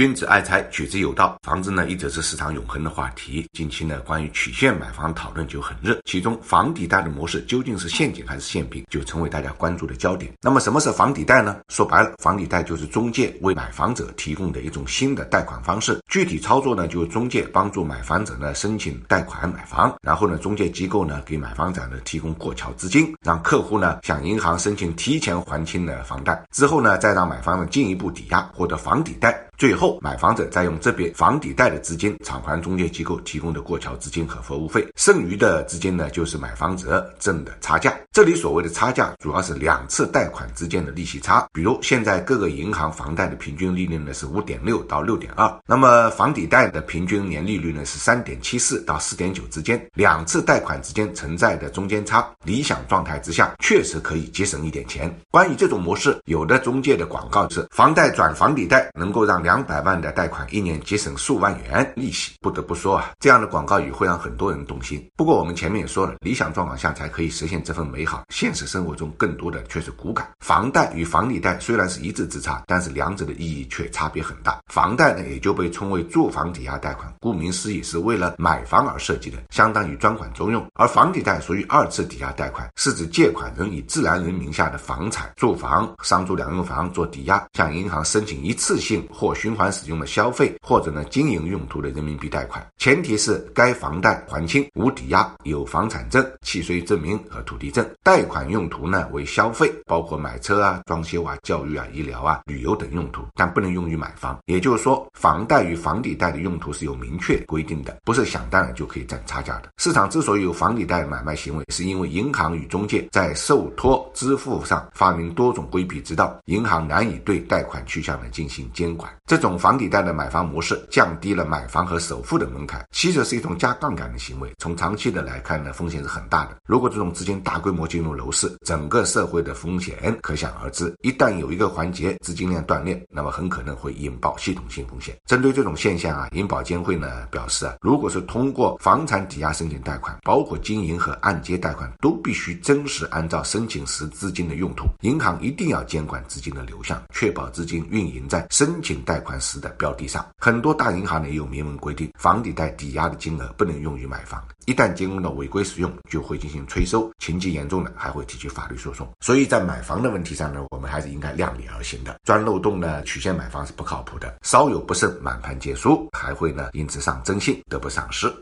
君子爱财，取之有道。房子呢，一直是市场永恒的话题。近期呢，关于曲线买房讨论就很热，其中房抵贷的模式究竟是陷阱还是陷阱，就成为大家关注的焦点。那么，什么是房抵贷呢？说白了，房抵贷就是中介为买房者提供的一种新的贷款方式。具体操作呢，就是中介帮助买房者呢申请贷款买房，然后呢，中介机构呢给买房者呢提供过桥资金，让客户呢向银行申请提前还清的房贷，之后呢，再让买方呢进一步抵押获得房抵贷。最后，买房者再用这笔房抵贷的资金偿还中介机构提供的过桥资金和服务费，剩余的资金呢，就是买房者挣的差价。这里所谓的差价，主要是两次贷款之间的利息差。比如现在各个银行房贷的平均利率呢是五点六到六点二，那么房抵贷的平均年利率呢是三点七四到四点九之间。两次贷款之间存在的中间差，理想状态之下，确实可以节省一点钱。关于这种模式，有的中介的广告是房贷转房抵贷，能够让两。两百万的贷款，一年节省数万元利息。不得不说啊，这样的广告语会让很多人动心。不过我们前面也说了，理想状况下才可以实现这份美好，现实生活中更多的却是骨感。房贷与房抵贷虽然是一字之差，但是两者的意义却差别很大。房贷呢，也就被称为住房抵押贷款，顾名思义是为了买房而设计的，相当于专款专用。而房抵贷属于二次抵押贷款，是指借款人以自然人名下的房产、住房、商住两用房做抵押，向银行申请一次性或循环使用的消费或者呢经营用途的人民币贷款，前提是该房贷还清，无抵押，有房产证、契税证明和土地证。贷款用途呢为消费，包括买车啊、装修啊、教育啊、医疗啊、旅游等用途，但不能用于买房。也就是说，房贷与房抵贷的用途是有明确规定的，不是想当然就可以占差价的。市场之所以有房抵贷买卖行为，是因为银行与中介在受托支付上发明多种规避之道，银行难以对贷款去向呢进行监管。这种房抵贷的买房模式降低了买房和首付的门槛，其实是一种加杠杆的行为。从长期的来看呢，风险是很大的。如果这种资金大规模进入楼市，整个社会的风险可想而知。一旦有一个环节资金链断裂，那么很可能会引爆系统性风险。针对这种现象啊，银保监会呢表示啊，如果是通过房产抵押申请贷款，包括经营和按揭贷款，都必须真实按照申请时资金的用途。银行一定要监管资金的流向，确保资金运营在申请贷贷款时的标的上。很多大银行呢也有明文规定，房抵贷抵押的金额不能用于买房，一旦监控到违规使用，就会进行催收，情节严重的还会提起法律诉讼。所以在买房的问题上呢，我们还是应该量力而行的，钻漏洞呢曲线买房是不靠谱的，稍有不慎满盘皆输，还会呢因此上征信，得不偿失。